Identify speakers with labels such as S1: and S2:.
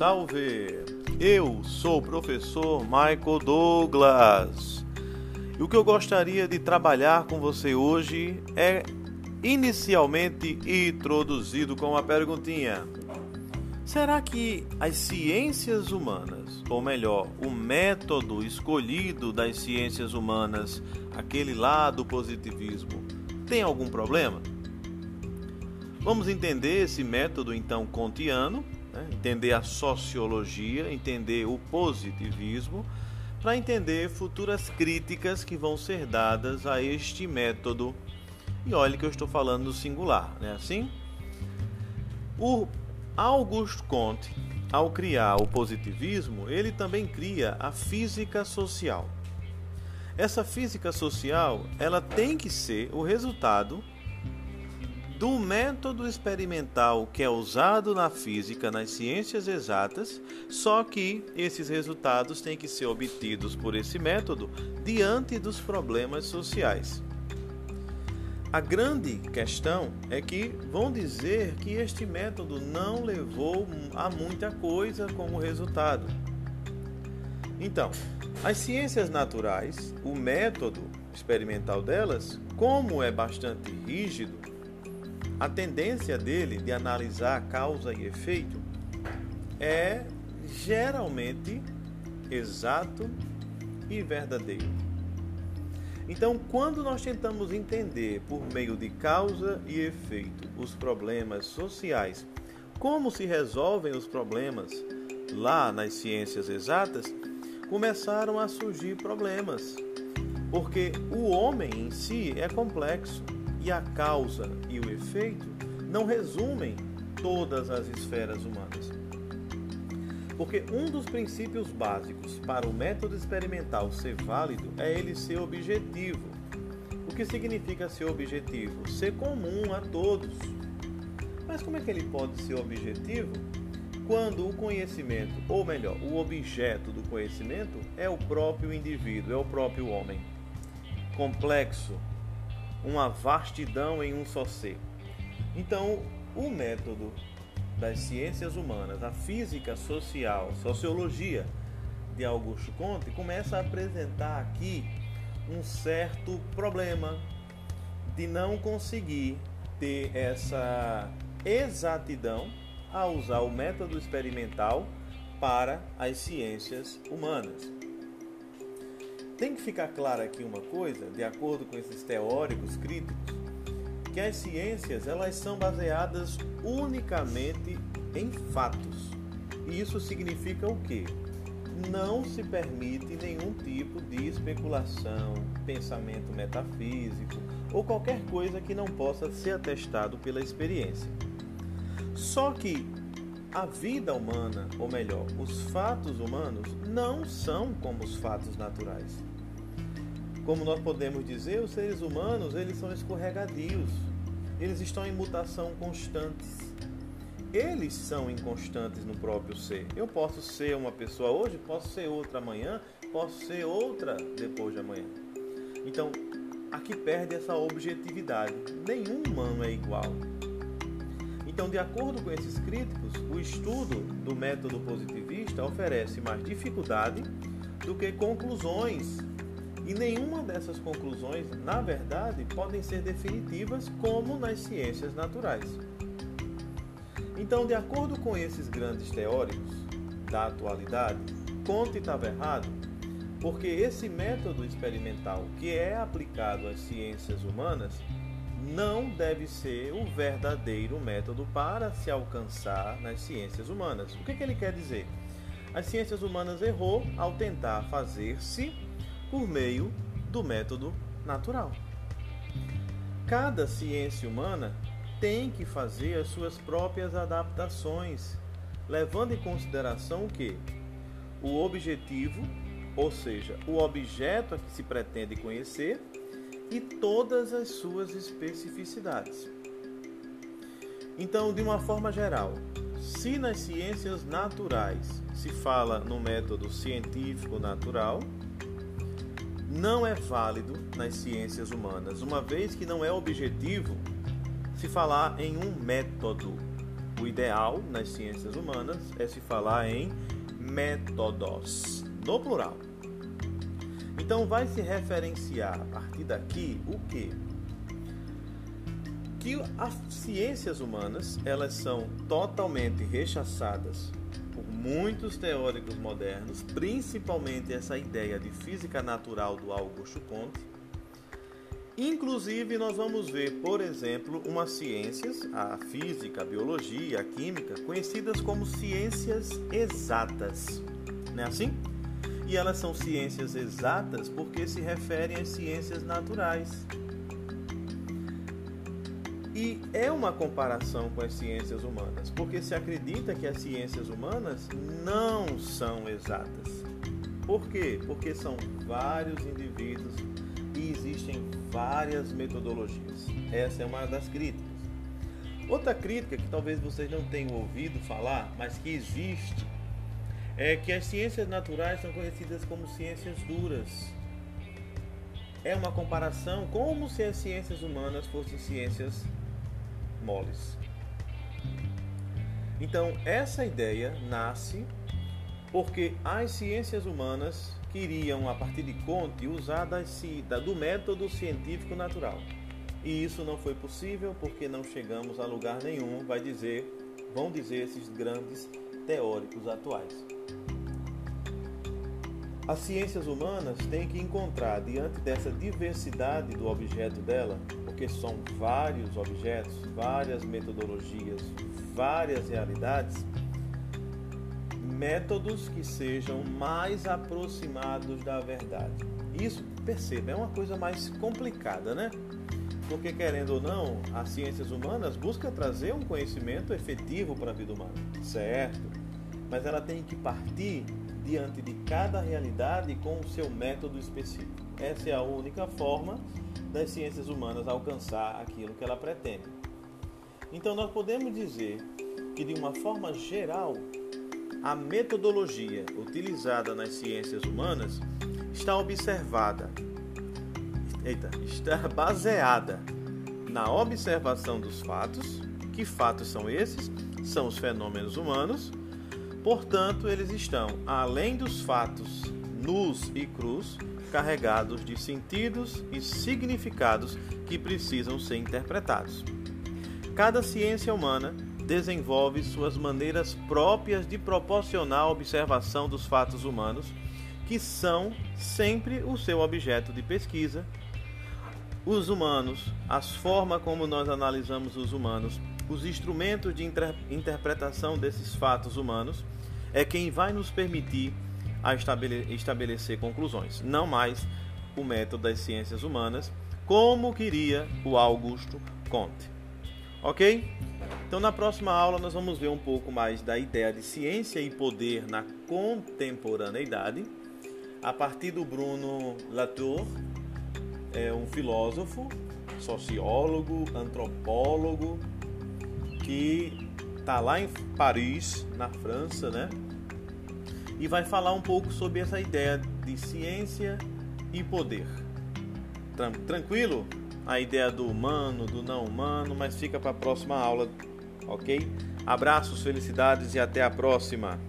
S1: salve! Eu sou o professor Michael Douglas. E o que eu gostaria de trabalhar com você hoje é inicialmente introduzido com uma perguntinha. Será que as ciências humanas, ou melhor, o método escolhido das ciências humanas, aquele lá do positivismo, tem algum problema? Vamos entender esse método então kantiano, né? entender a sociologia, entender o positivismo, para entender futuras críticas que vão ser dadas a este método. E olhe que eu estou falando no singular, não é assim? O Auguste Comte, ao criar o positivismo, ele também cria a física social. Essa física social, ela tem que ser o resultado do método experimental que é usado na física, nas ciências exatas, só que esses resultados têm que ser obtidos por esse método diante dos problemas sociais. A grande questão é que vão dizer que este método não levou a muita coisa como resultado. Então, as ciências naturais, o método experimental delas, como é bastante rígido, a tendência dele de analisar causa e efeito é geralmente exato e verdadeiro. Então, quando nós tentamos entender por meio de causa e efeito os problemas sociais, como se resolvem os problemas lá nas ciências exatas, começaram a surgir problemas. Porque o homem em si é complexo e a causa e o efeito não resumem todas as esferas humanas. Porque um dos princípios básicos para o método experimental ser válido é ele ser objetivo. O que significa ser objetivo? Ser comum a todos. Mas como é que ele pode ser objetivo quando o conhecimento, ou melhor, o objeto do conhecimento é o próprio indivíduo, é o próprio homem? Complexo, uma vastidão em um só ser. Então, o método das ciências humanas, a física social, sociologia de Augusto Comte começa a apresentar aqui um certo problema de não conseguir ter essa exatidão a usar o método experimental para as ciências humanas. Tem que ficar claro aqui uma coisa, de acordo com esses teóricos críticos, que as ciências elas são baseadas unicamente em fatos. E isso significa o quê? Não se permite nenhum tipo de especulação, pensamento metafísico ou qualquer coisa que não possa ser atestado pela experiência. Só que a vida humana, ou melhor, os fatos humanos, não são como os fatos naturais. Como nós podemos dizer, os seres humanos eles são escorregadios, eles estão em mutação constantes. Eles são inconstantes no próprio ser. Eu posso ser uma pessoa hoje, posso ser outra amanhã, posso ser outra depois de amanhã. Então, aqui perde essa objetividade. Nenhum humano é igual. Então, de acordo com esses críticos, o estudo do método positivista oferece mais dificuldade do que conclusões. E nenhuma dessas conclusões, na verdade, podem ser definitivas como nas ciências naturais. Então, de acordo com esses grandes teóricos da atualidade, Conte estava errado, porque esse método experimental que é aplicado às ciências humanas não deve ser o verdadeiro método para se alcançar nas ciências humanas. O que, que ele quer dizer? As ciências humanas errou ao tentar fazer-se por meio do método natural. Cada ciência humana tem que fazer as suas próprias adaptações, levando em consideração que? O objetivo, ou seja, o objeto a que se pretende conhecer e todas as suas especificidades. Então, de uma forma geral, se nas ciências naturais se fala no método científico natural, não é válido nas ciências humanas, uma vez que não é objetivo se falar em um método. O ideal nas ciências humanas é se falar em métodos, no plural. Então vai se referenciar a partir daqui o que? Que as ciências humanas, elas são totalmente rechaçadas por muitos teóricos modernos, principalmente essa ideia de física natural do Augusto Comte. Inclusive, nós vamos ver, por exemplo, umas ciências, a física, a biologia, a química, conhecidas como ciências exatas. Não é assim? E elas são ciências exatas porque se referem às ciências naturais. E é uma comparação com as ciências humanas, porque se acredita que as ciências humanas não são exatas. Por quê? Porque são vários indivíduos e existem várias metodologias. Essa é uma das críticas. Outra crítica que talvez vocês não tenham ouvido falar, mas que existe, é que as ciências naturais são conhecidas como ciências duras. É uma comparação como se as ciências humanas fossem ciências moles. Então, essa ideia nasce porque as ciências humanas queriam, a partir de Conte, usar do método científico natural. E isso não foi possível porque não chegamos a lugar nenhum, vai dizer, vão dizer esses grandes teóricos atuais. As ciências humanas têm que encontrar, diante dessa diversidade do objeto dela, porque são vários objetos, várias metodologias, várias realidades, métodos que sejam mais aproximados da verdade. Isso, perceba, é uma coisa mais complicada, né? Porque, querendo ou não, as ciências humanas buscam trazer um conhecimento efetivo para a vida humana, certo? Mas ela tem que partir diante de cada realidade com o seu método específico. Essa é a única forma das ciências humanas alcançar aquilo que ela pretende. Então, nós podemos dizer que, de uma forma geral, a metodologia utilizada nas ciências humanas está observada, eita, está baseada na observação dos fatos. Que fatos são esses? São os fenômenos humanos Portanto, eles estão, além dos fatos nus e crus, carregados de sentidos e significados que precisam ser interpretados. Cada ciência humana desenvolve suas maneiras próprias de proporcionar a observação dos fatos humanos, que são sempre o seu objeto de pesquisa. Os humanos, as formas como nós analisamos os humanos, os instrumentos de inter interpretação desses fatos humanos é quem vai nos permitir a estabelecer conclusões, não mais o método das ciências humanas, como queria o Augusto Comte. Ok? Então, na próxima aula, nós vamos ver um pouco mais da ideia de ciência e poder na contemporaneidade, a partir do Bruno Latour, é um filósofo, sociólogo, antropólogo, que está lá em Paris, na França, né? E vai falar um pouco sobre essa ideia de ciência e poder. Tranquilo? A ideia do humano, do não humano, mas fica para a próxima aula, ok? Abraços, felicidades e até a próxima!